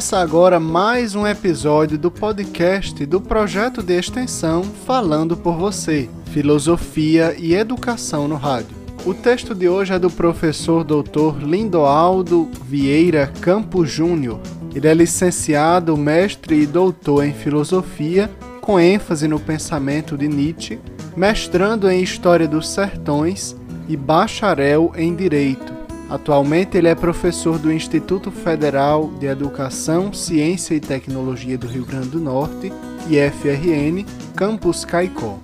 Começa agora mais um episódio do podcast do projeto de extensão Falando por Você, Filosofia e Educação no Rádio. O texto de hoje é do professor Dr. Lindoaldo Vieira Campos Júnior. Ele é licenciado, mestre e doutor em filosofia, com ênfase no pensamento de Nietzsche, mestrando em História dos Sertões e bacharel em Direito. Atualmente ele é professor do Instituto Federal de Educação, Ciência e Tecnologia do Rio Grande do Norte, IFRN, Campus Caicó.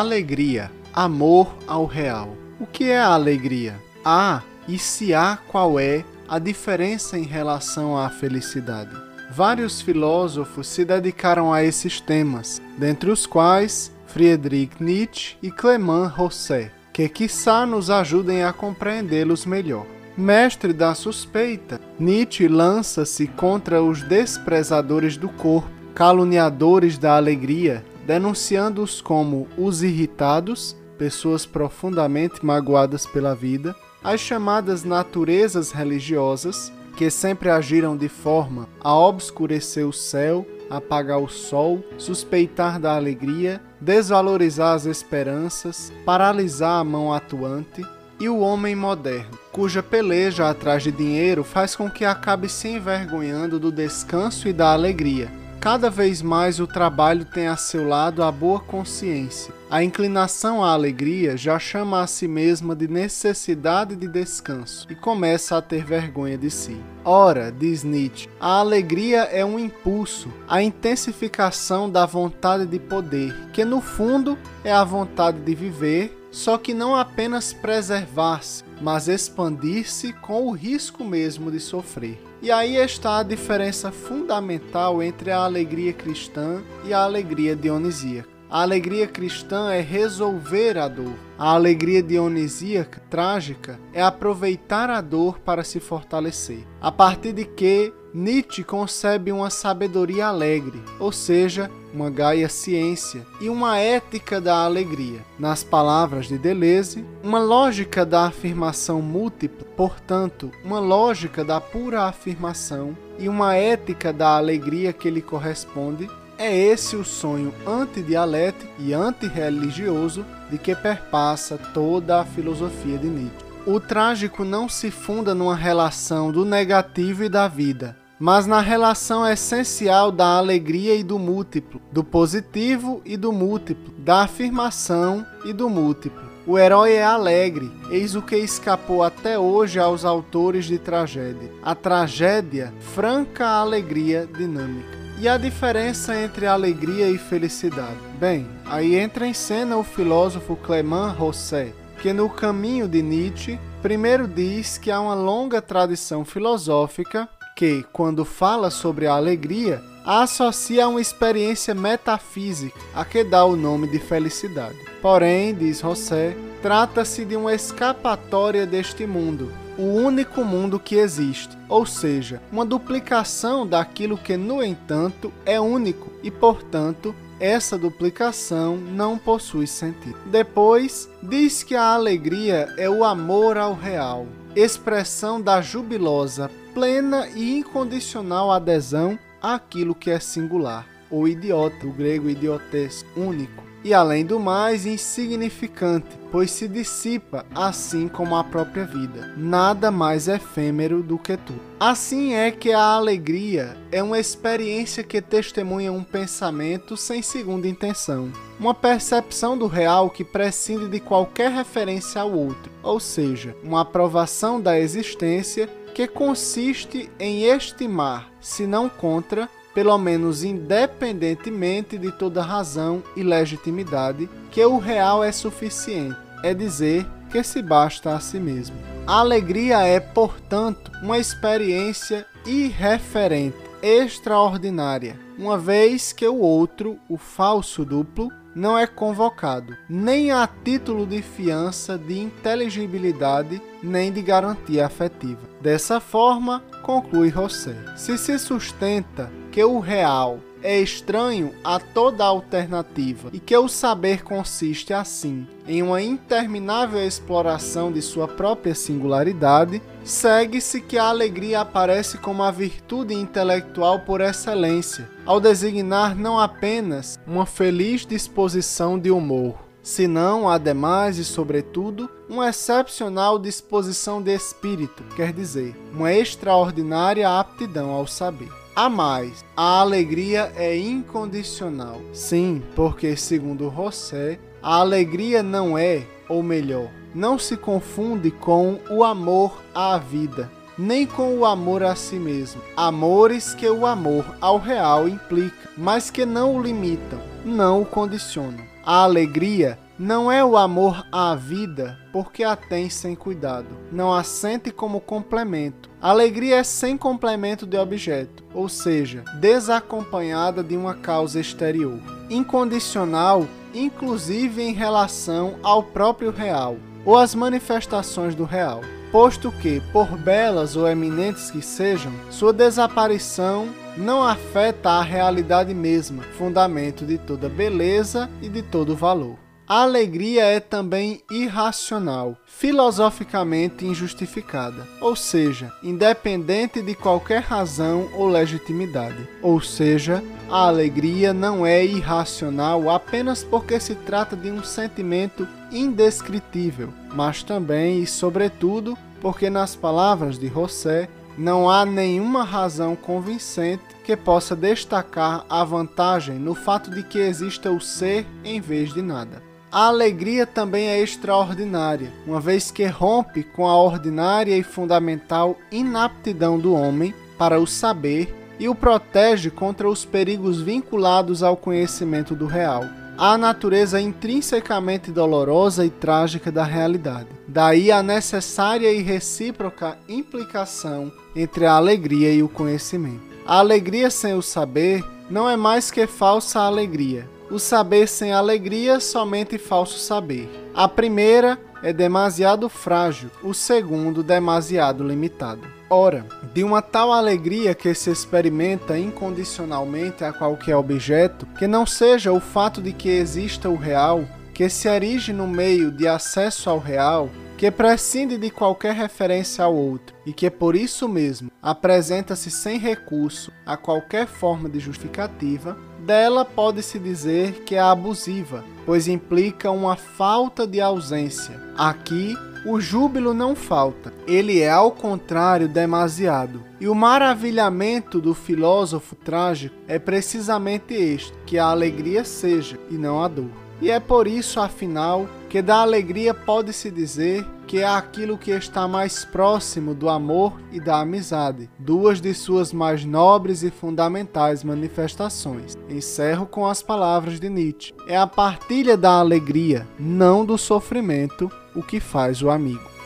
Alegria, amor ao real. O que é a alegria? Há e se há qual é a diferença em relação à felicidade? Vários filósofos se dedicaram a esses temas, dentre os quais Friedrich Nietzsche e Clément Rosset, que quiçá nos ajudem a compreendê-los melhor. Mestre da suspeita, Nietzsche lança-se contra os desprezadores do corpo, caluniadores da alegria, denunciando-os como os irritados, pessoas profundamente magoadas pela vida, as chamadas naturezas religiosas, que sempre agiram de forma a obscurecer o céu, apagar o sol, suspeitar da alegria, desvalorizar as esperanças, paralisar a mão atuante, e o homem moderno, cuja peleja atrás de dinheiro faz com que acabe se envergonhando do descanso e da alegria, Cada vez mais o trabalho tem a seu lado a boa consciência. A inclinação à alegria já chama a si mesma de necessidade de descanso e começa a ter vergonha de si. Ora, diz Nietzsche, a alegria é um impulso, a intensificação da vontade de poder, que no fundo é a vontade de viver só que não apenas preservar-se, mas expandir-se com o risco mesmo de sofrer. E aí está a diferença fundamental entre a alegria cristã e a alegria dionisíaca. A alegria cristã é resolver a dor. A alegria dionisíaca, trágica, é aproveitar a dor para se fortalecer. A partir de que Nietzsche concebe uma sabedoria alegre, ou seja, uma gaia ciência e uma ética da alegria. Nas palavras de Deleuze, uma lógica da afirmação múltipla, portanto, uma lógica da pura afirmação e uma ética da alegria que lhe corresponde, é esse o sonho antidialético e antirreligioso de que perpassa toda a filosofia de Nietzsche. O trágico não se funda numa relação do negativo e da vida, mas na relação essencial da alegria e do múltiplo, do positivo e do múltiplo, da afirmação e do múltiplo. O herói é alegre, eis o que escapou até hoje aos autores de tragédia. A tragédia, franca alegria dinâmica. E a diferença entre alegria e felicidade? Bem, aí entra em cena o filósofo Clément Rosset, que no caminho de Nietzsche, primeiro diz que há uma longa tradição filosófica que, quando fala sobre a alegria, a associa a uma experiência metafísica, a que dá o nome de felicidade. Porém, diz Rosset, trata-se de uma escapatória deste mundo, o único mundo que existe, ou seja, uma duplicação daquilo que, no entanto, é único e, portanto, essa duplicação não possui sentido. Depois, diz que a alegria é o amor ao real, expressão da jubilosa, plena e incondicional adesão àquilo que é singular, ou idiota, o grego idiotes, único e, além do mais, insignificante, pois se dissipa assim como a própria vida. Nada mais efêmero do que tu. Assim é que a alegria é uma experiência que testemunha um pensamento sem segunda intenção, uma percepção do real que prescinde de qualquer referência ao outro, ou seja, uma aprovação da existência que consiste em estimar, se não contra, pelo menos independentemente de toda razão e legitimidade, que o real é suficiente, é dizer, que se basta a si mesmo. A alegria é, portanto, uma experiência irreferente, extraordinária, uma vez que o outro, o falso duplo, não é convocado, nem a título de fiança de inteligibilidade, nem de garantia afetiva. Dessa forma, conclui José, se se sustenta que o real é estranho a toda alternativa e que o saber consiste assim em uma interminável exploração de sua própria singularidade, segue-se que a alegria aparece como a virtude intelectual por excelência, ao designar não apenas uma feliz disposição de humor, senão, ademais e sobretudo, uma excepcional disposição de espírito, quer dizer, uma extraordinária aptidão ao saber. A mais, a alegria é incondicional. Sim, porque, segundo Rossé, a alegria não é, ou melhor, não se confunde com o amor à vida, nem com o amor a si mesmo. Amores que o amor ao real implica, mas que não o limitam, não o condicionam. A alegria não é o amor à vida, porque a tem sem cuidado. Não a sente como complemento. A alegria é sem complemento de objeto, ou seja, desacompanhada de uma causa exterior. Incondicional, inclusive em relação ao próprio real, ou às manifestações do real. Posto que, por belas ou eminentes que sejam, sua desaparição não afeta a realidade mesma, fundamento de toda beleza e de todo valor. A alegria é também irracional, filosoficamente injustificada, ou seja, independente de qualquer razão ou legitimidade. Ou seja, a alegria não é irracional apenas porque se trata de um sentimento indescritível, mas também e sobretudo porque, nas palavras de Rossé, não há nenhuma razão convincente que possa destacar a vantagem no fato de que exista o ser em vez de nada. A alegria também é extraordinária, uma vez que rompe com a ordinária e fundamental inaptidão do homem para o saber e o protege contra os perigos vinculados ao conhecimento do real. A natureza intrinsecamente dolorosa e trágica da realidade. Daí a necessária e recíproca implicação entre a alegria e o conhecimento. A alegria sem o saber não é mais que falsa alegria, o saber sem alegria, somente falso saber. A primeira é demasiado frágil, o segundo, demasiado limitado. Ora, de uma tal alegria que se experimenta incondicionalmente a qualquer objeto, que não seja o fato de que exista o real, que se erige no meio de acesso ao real, que prescinde de qualquer referência ao outro e que por isso mesmo apresenta-se sem recurso a qualquer forma de justificativa, dela pode-se dizer que é abusiva, pois implica uma falta de ausência. Aqui, o júbilo não falta, ele é ao contrário demasiado. E o maravilhamento do filósofo trágico é precisamente este: que a alegria seja e não a dor. E é por isso, afinal, que da alegria pode-se dizer que é aquilo que está mais próximo do amor e da amizade, duas de suas mais nobres e fundamentais manifestações. Encerro com as palavras de Nietzsche: é a partilha da alegria, não do sofrimento, o que faz o amigo.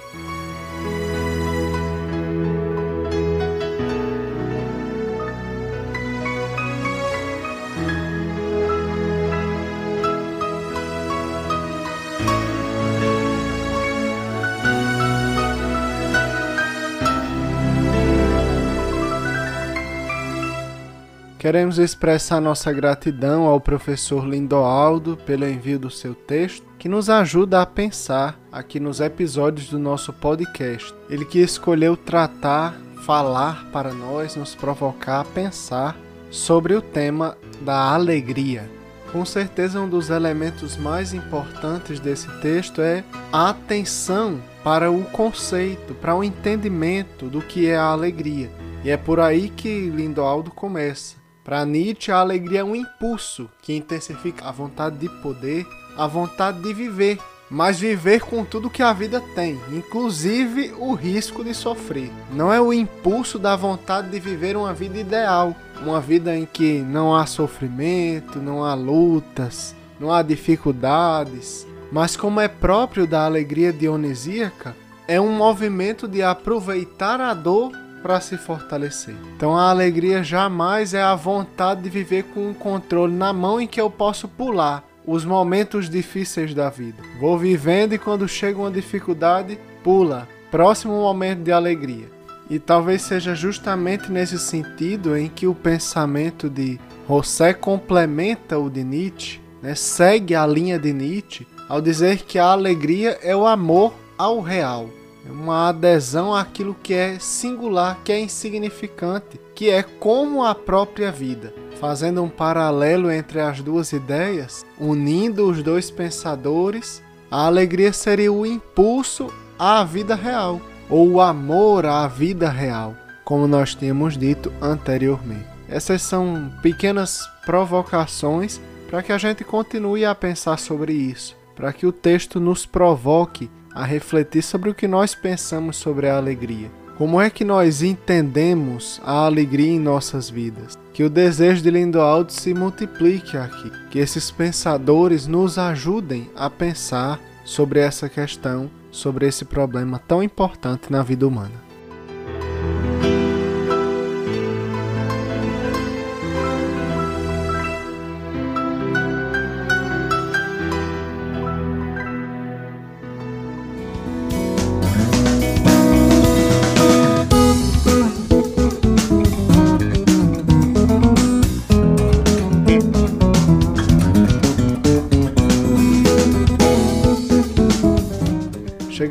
Queremos expressar nossa gratidão ao professor Lindoaldo pelo envio do seu texto, que nos ajuda a pensar aqui nos episódios do nosso podcast. Ele que escolheu tratar, falar para nós, nos provocar a pensar sobre o tema da alegria. Com certeza, um dos elementos mais importantes desse texto é a atenção para o conceito, para o entendimento do que é a alegria. E é por aí que Lindoaldo começa para Nietzsche, a alegria é um impulso que intensifica a vontade de poder, a vontade de viver, mas viver com tudo que a vida tem, inclusive o risco de sofrer. Não é o impulso da vontade de viver uma vida ideal, uma vida em que não há sofrimento, não há lutas, não há dificuldades, mas como é próprio da alegria dionisíaca, é um movimento de aproveitar a dor para se fortalecer. Então a alegria jamais é a vontade de viver com o controle na mão em que eu posso pular os momentos difíceis da vida. Vou vivendo e quando chega uma dificuldade, pula. Próximo momento de alegria. E talvez seja justamente nesse sentido em que o pensamento de José complementa o de Nietzsche, né? segue a linha de Nietzsche, ao dizer que a alegria é o amor ao real uma adesão àquilo que é singular, que é insignificante, que é como a própria vida. Fazendo um paralelo entre as duas ideias, unindo os dois pensadores, a alegria seria o impulso à vida real, ou o amor à vida real, como nós tínhamos dito anteriormente. Essas são pequenas provocações para que a gente continue a pensar sobre isso, para que o texto nos provoque a refletir sobre o que nós pensamos sobre a alegria. Como é que nós entendemos a alegria em nossas vidas? Que o desejo de Lindoaldo se multiplique aqui, que esses pensadores nos ajudem a pensar sobre essa questão, sobre esse problema tão importante na vida humana.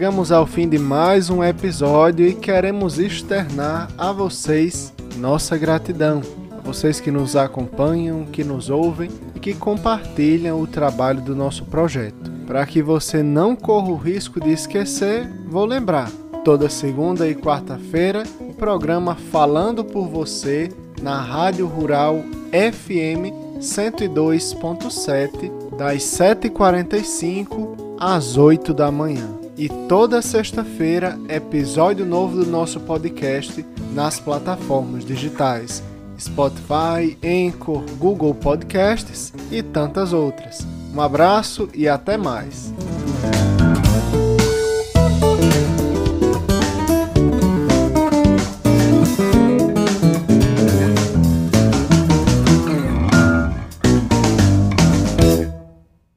Chegamos ao fim de mais um episódio e queremos externar a vocês nossa gratidão. A vocês que nos acompanham, que nos ouvem e que compartilham o trabalho do nosso projeto. Para que você não corra o risco de esquecer, vou lembrar: toda segunda e quarta-feira, o programa Falando por Você na Rádio Rural FM 102.7, das 7h45 às 8 da manhã. E toda sexta-feira, episódio novo do nosso podcast nas plataformas digitais Spotify, Anchor, Google Podcasts e tantas outras. Um abraço e até mais.